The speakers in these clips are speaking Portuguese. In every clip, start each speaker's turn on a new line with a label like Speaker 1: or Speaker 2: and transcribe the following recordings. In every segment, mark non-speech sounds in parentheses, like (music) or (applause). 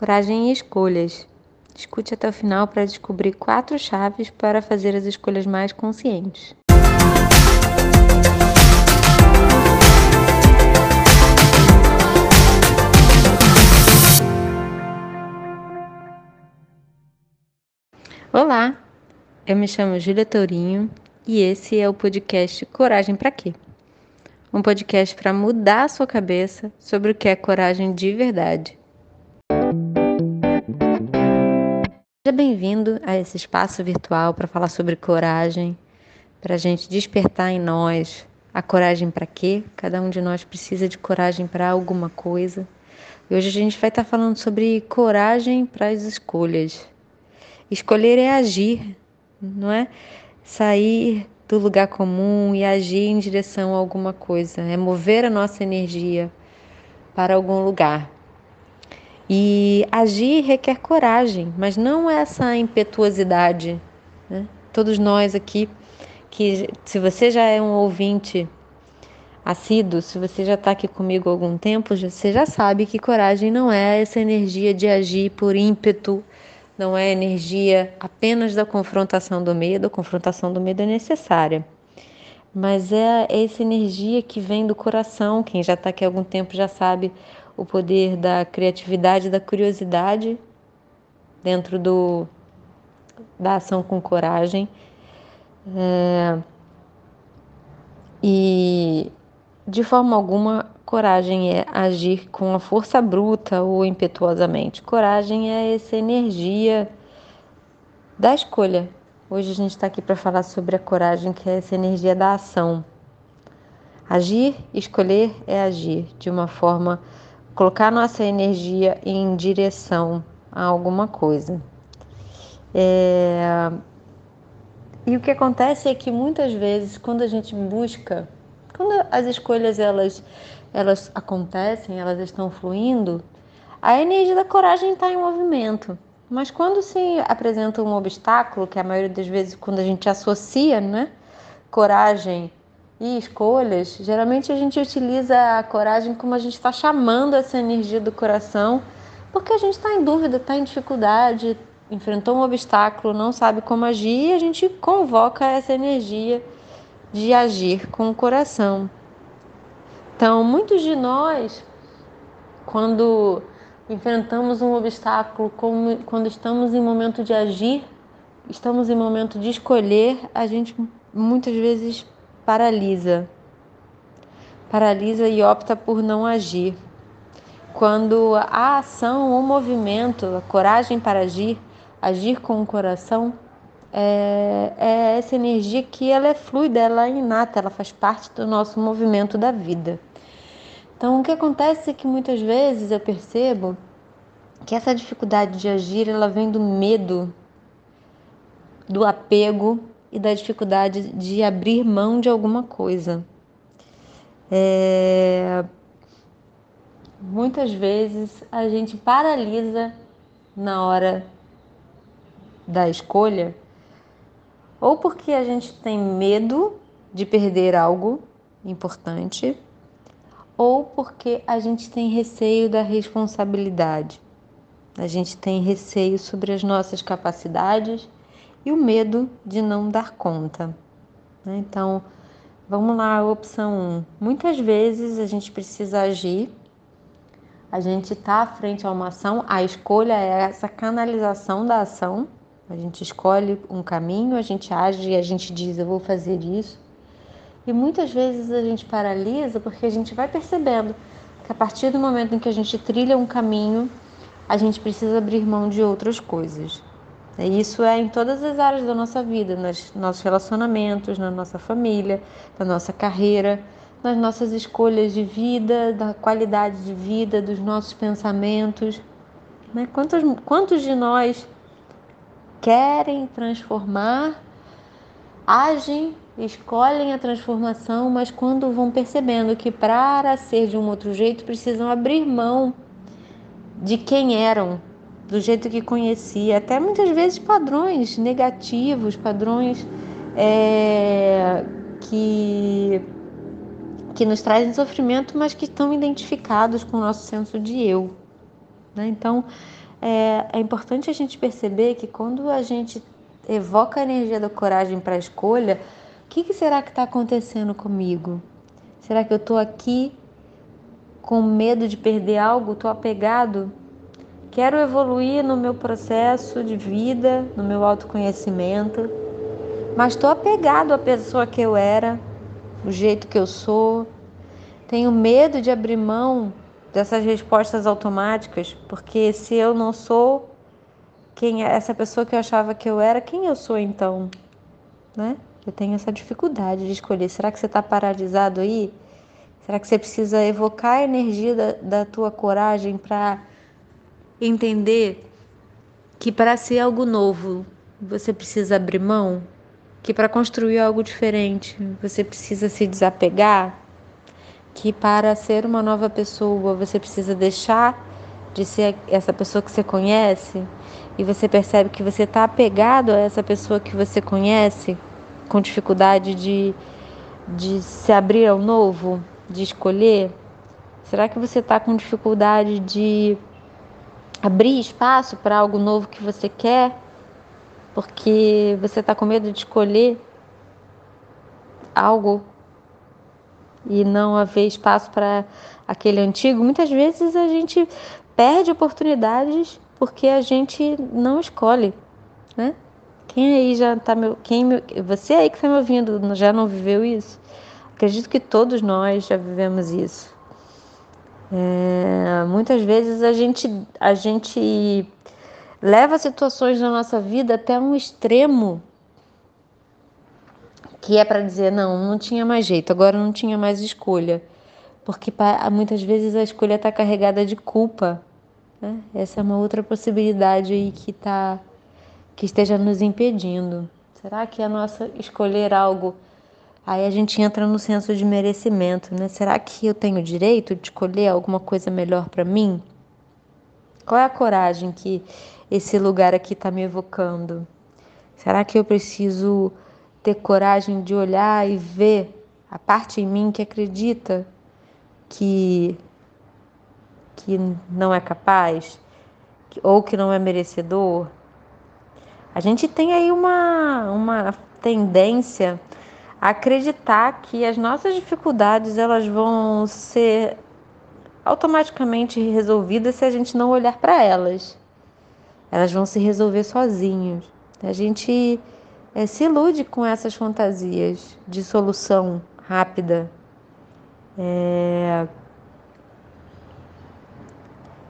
Speaker 1: Coragem e escolhas. Escute até o final para descobrir quatro chaves para fazer as escolhas mais conscientes. Olá, eu me chamo Júlia Tourinho e esse é o podcast Coragem para quê? Um podcast para mudar a sua cabeça sobre o que é coragem de verdade. Seja bem-vindo a esse espaço virtual para falar sobre coragem, para a gente despertar em nós a coragem para quê? Cada um de nós precisa de coragem para alguma coisa. E hoje a gente vai estar tá falando sobre coragem para as escolhas. Escolher é agir, não é? Sair do lugar comum e agir em direção a alguma coisa, é mover a nossa energia para algum lugar. E agir requer coragem, mas não essa impetuosidade. Né? Todos nós aqui, que se você já é um ouvinte assíduo, se você já está aqui comigo há algum tempo, você já sabe que coragem não é essa energia de agir por ímpeto, não é energia apenas da confrontação do medo, a confrontação do medo é necessária. Mas é essa energia que vem do coração. Quem já está aqui há algum tempo já sabe o poder da criatividade, da curiosidade dentro do, da ação com coragem. É, e de forma alguma, coragem é agir com a força bruta ou impetuosamente. Coragem é essa energia da escolha. Hoje a gente está aqui para falar sobre a coragem, que é essa energia da ação. Agir, escolher é agir de uma forma colocar nossa energia em direção a alguma coisa. É... E o que acontece é que muitas vezes, quando a gente busca, quando as escolhas elas, elas acontecem, elas estão fluindo, a energia da coragem está em movimento. Mas quando se apresenta um obstáculo, que a maioria das vezes quando a gente associa, né, coragem e escolhas, geralmente a gente utiliza a coragem como a gente está chamando essa energia do coração, porque a gente está em dúvida, está em dificuldade, enfrentou um obstáculo, não sabe como agir, e a gente convoca essa energia de agir com o coração. Então, muitos de nós, quando enfrentamos um obstáculo, quando estamos em momento de agir, estamos em momento de escolher, a gente muitas vezes paralisa. Paralisa e opta por não agir. Quando a ação, o movimento, a coragem para agir, agir com o coração, é, é essa energia que ela é fluida, ela é inata, ela faz parte do nosso movimento da vida. Então, o que acontece é que muitas vezes eu percebo que essa dificuldade de agir, ela vem do medo, do apego e da dificuldade de abrir mão de alguma coisa. É... Muitas vezes a gente paralisa na hora da escolha, ou porque a gente tem medo de perder algo importante, ou porque a gente tem receio da responsabilidade. A gente tem receio sobre as nossas capacidades e o medo de não dar conta. Né? Então, vamos lá, opção 1. Um. Muitas vezes a gente precisa agir, a gente está frente a uma ação, a escolha é essa canalização da ação. A gente escolhe um caminho, a gente age e a gente diz: Eu vou fazer isso. E muitas vezes a gente paralisa porque a gente vai percebendo que a partir do momento em que a gente trilha um caminho, a gente precisa abrir mão de outras coisas. Isso é em todas as áreas da nossa vida, nos nossos relacionamentos, na nossa família, na nossa carreira, nas nossas escolhas de vida, da qualidade de vida, dos nossos pensamentos. Né? Quantos, quantos de nós querem transformar, agem, escolhem a transformação, mas quando vão percebendo que para ser de um outro jeito precisam abrir mão de quem eram, do jeito que conhecia, até muitas vezes padrões negativos, padrões é, que, que nos trazem sofrimento, mas que estão identificados com o nosso senso de eu. Né? Então, é, é importante a gente perceber que quando a gente evoca a energia da coragem para a escolha, o que, que será que está acontecendo comigo? Será que eu estou aqui com medo de perder algo? Estou apegado? Quero evoluir no meu processo de vida, no meu autoconhecimento, mas estou apegado à pessoa que eu era, o jeito que eu sou. Tenho medo de abrir mão dessas respostas automáticas, porque se eu não sou quem é essa pessoa que eu achava que eu era, quem eu sou então, né? Eu tenho essa dificuldade de escolher. Será que você está paralisado aí? Será que você precisa evocar a energia da, da tua coragem para entender que para ser algo novo você precisa abrir mão? Que para construir algo diferente você precisa se desapegar? que para ser uma nova pessoa você precisa deixar de ser essa pessoa que você conhece e você percebe que você está apegado a essa pessoa que você conhece, com dificuldade de, de se abrir ao novo, de escolher? Será que você está com dificuldade de abrir espaço para algo novo que você quer? Porque você está com medo de escolher algo e não haver espaço para aquele antigo, muitas vezes a gente perde oportunidades porque a gente não escolhe, né? Quem aí já está me, quem você aí que está me ouvindo já não viveu isso? Acredito que todos nós já vivemos isso. É, muitas vezes a gente a gente leva situações na nossa vida até um extremo que é para dizer não, não tinha mais jeito, agora não tinha mais escolha, porque muitas vezes a escolha está carregada de culpa. Né? Essa é uma outra possibilidade aí que tá, que esteja nos impedindo. Será que a nossa escolher algo Aí a gente entra no senso de merecimento, né? Será que eu tenho direito de escolher alguma coisa melhor para mim? Qual é a coragem que esse lugar aqui está me evocando? Será que eu preciso ter coragem de olhar e ver a parte em mim que acredita que que não é capaz ou que não é merecedor. A gente tem aí uma, uma tendência acreditar que as nossas dificuldades elas vão ser automaticamente resolvidas se a gente não olhar para elas. Elas vão se resolver sozinhas. A gente é, se ilude com essas fantasias de solução rápida. É...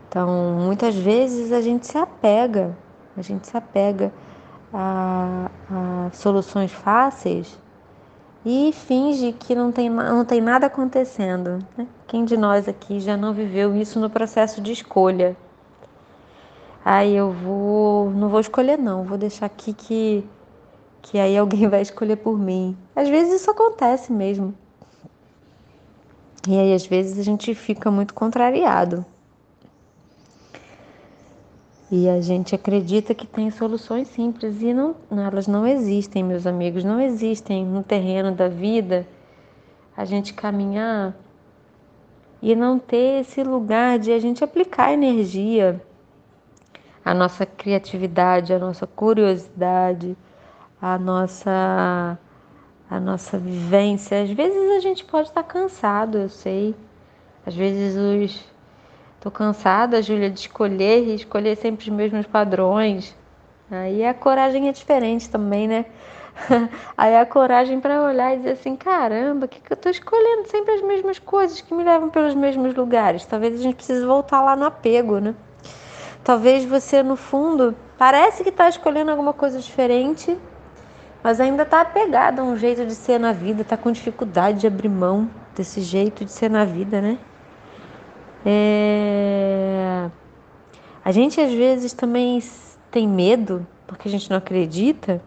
Speaker 1: Então, muitas vezes a gente se apega, a gente se apega a, a soluções fáceis e finge que não tem, não tem nada acontecendo. Né? Quem de nós aqui já não viveu isso no processo de escolha? Aí eu vou, não vou escolher não, vou deixar aqui que que aí alguém (laughs) vai escolher por mim. Às vezes isso acontece mesmo. E aí às vezes a gente fica muito contrariado. E a gente acredita que tem soluções simples e não, elas não existem, meus amigos, não existem no terreno da vida. A gente caminhar e não ter esse lugar de a gente aplicar energia, a nossa criatividade, a nossa curiosidade, a nossa a nossa vivência. Às vezes a gente pode estar cansado, eu sei. Às vezes os tô cansada, Júlia, de escolher e escolher sempre os mesmos padrões. Aí a coragem é diferente também, né? (laughs) Aí a coragem para olhar e dizer assim, caramba, o que, que eu estou escolhendo sempre as mesmas coisas que me levam pelos mesmos lugares? Talvez a gente precise voltar lá no apego, né? Talvez você, no fundo, parece que está escolhendo alguma coisa diferente, mas ainda está apegado a um jeito de ser na vida, está com dificuldade de abrir mão desse jeito de ser na vida, né? É... A gente às vezes também tem medo, porque a gente não acredita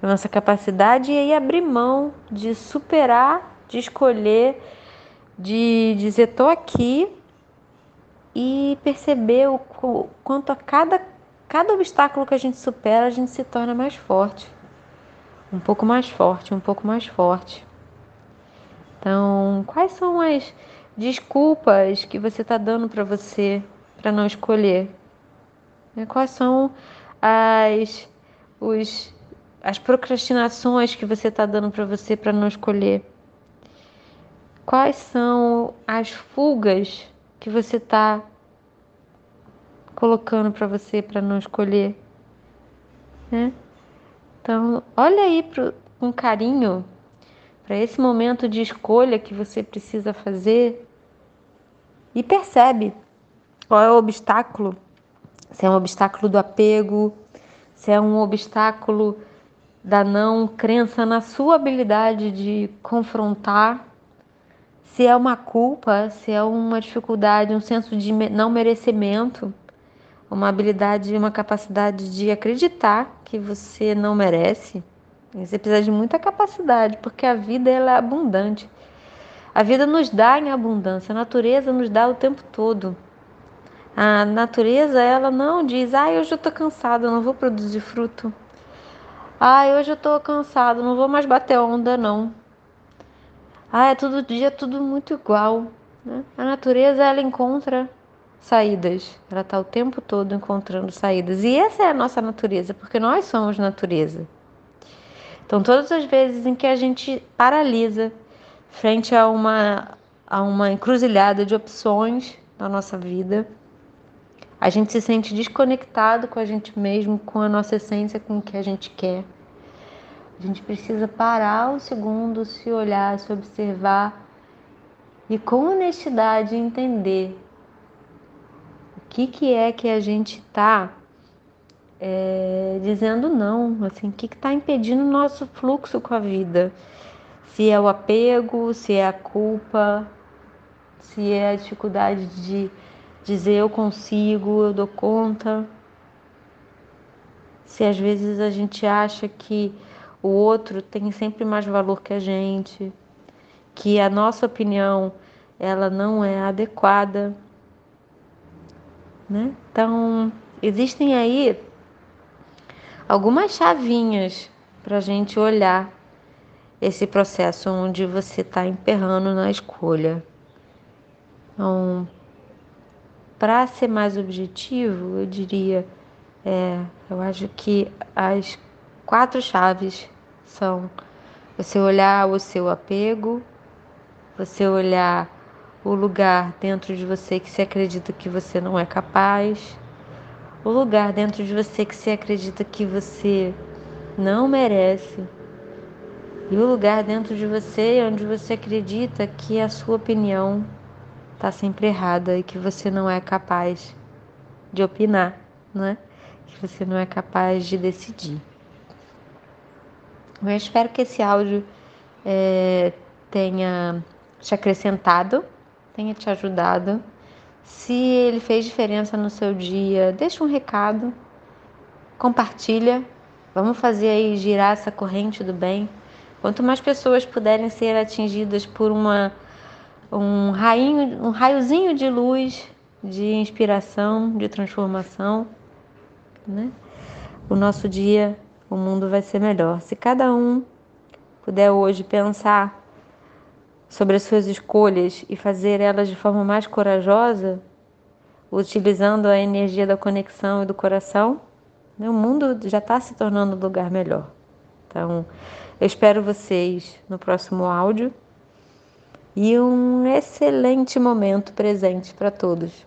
Speaker 1: na nossa capacidade e aí abrir mão de superar, de escolher, de dizer tô aqui e perceber o quanto a cada, cada obstáculo que a gente supera, a gente se torna mais forte um pouco mais forte, um pouco mais forte. Então, quais são as desculpas que você está dando para você, para não escolher? Né? Quais são as, os, as procrastinações que você está dando para você para não escolher? Quais são as fugas que você está colocando para você para não escolher? Né? Então, olha aí pro, com carinho para esse momento de escolha que você precisa fazer e percebe qual é o obstáculo. Se é um obstáculo do apego, se é um obstáculo da não crença na sua habilidade de confrontar, se é uma culpa, se é uma dificuldade, um senso de não merecimento, uma habilidade, uma capacidade de acreditar que você não merece. Você precisa de muita capacidade, porque a vida ela é abundante. A vida nos dá em abundância, a natureza nos dá o tempo todo. A natureza, ela não diz, ah, hoje eu estou cansado, não vou produzir fruto. Ah, hoje eu estou cansado, não vou mais bater onda, não. Ah, é todo dia tudo muito igual. Né? A natureza, ela encontra saídas. Ela está o tempo todo encontrando saídas. E essa é a nossa natureza, porque nós somos natureza. Então, todas as vezes em que a gente paralisa frente a uma, a uma encruzilhada de opções na nossa vida, a gente se sente desconectado com a gente mesmo, com a nossa essência, com o que a gente quer. A gente precisa parar um segundo, se olhar, se observar e com honestidade entender o que, que é que a gente está é, dizendo não, assim, o que está impedindo o nosso fluxo com a vida? Se é o apego, se é a culpa, se é a dificuldade de dizer eu consigo, eu dou conta. Se às vezes a gente acha que o outro tem sempre mais valor que a gente, que a nossa opinião ela não é adequada, né? Então existem aí algumas chavinhas para a gente olhar esse processo onde você está emperrando na escolha. Então, para ser mais objetivo, eu diria, é, eu acho que as quatro chaves são você olhar o seu apego, você olhar o lugar dentro de você que você acredita que você não é capaz, o lugar dentro de você que você acredita que você não merece. E o lugar dentro de você onde você acredita que a sua opinião está sempre errada e que você não é capaz de opinar, né? Que você não é capaz de decidir. Eu espero que esse áudio é, tenha te acrescentado, tenha te ajudado se ele fez diferença no seu dia, deixa um recado, compartilha. Vamos fazer aí girar essa corrente do bem. Quanto mais pessoas puderem ser atingidas por uma, um, rainho, um raiozinho de luz, de inspiração, de transformação, né? o nosso dia, o mundo vai ser melhor. Se cada um puder hoje pensar sobre as suas escolhas e fazer elas de forma mais corajosa, utilizando a energia da conexão e do coração, né, o mundo já está se tornando um lugar melhor. Então, eu espero vocês no próximo áudio e um excelente momento presente para todos.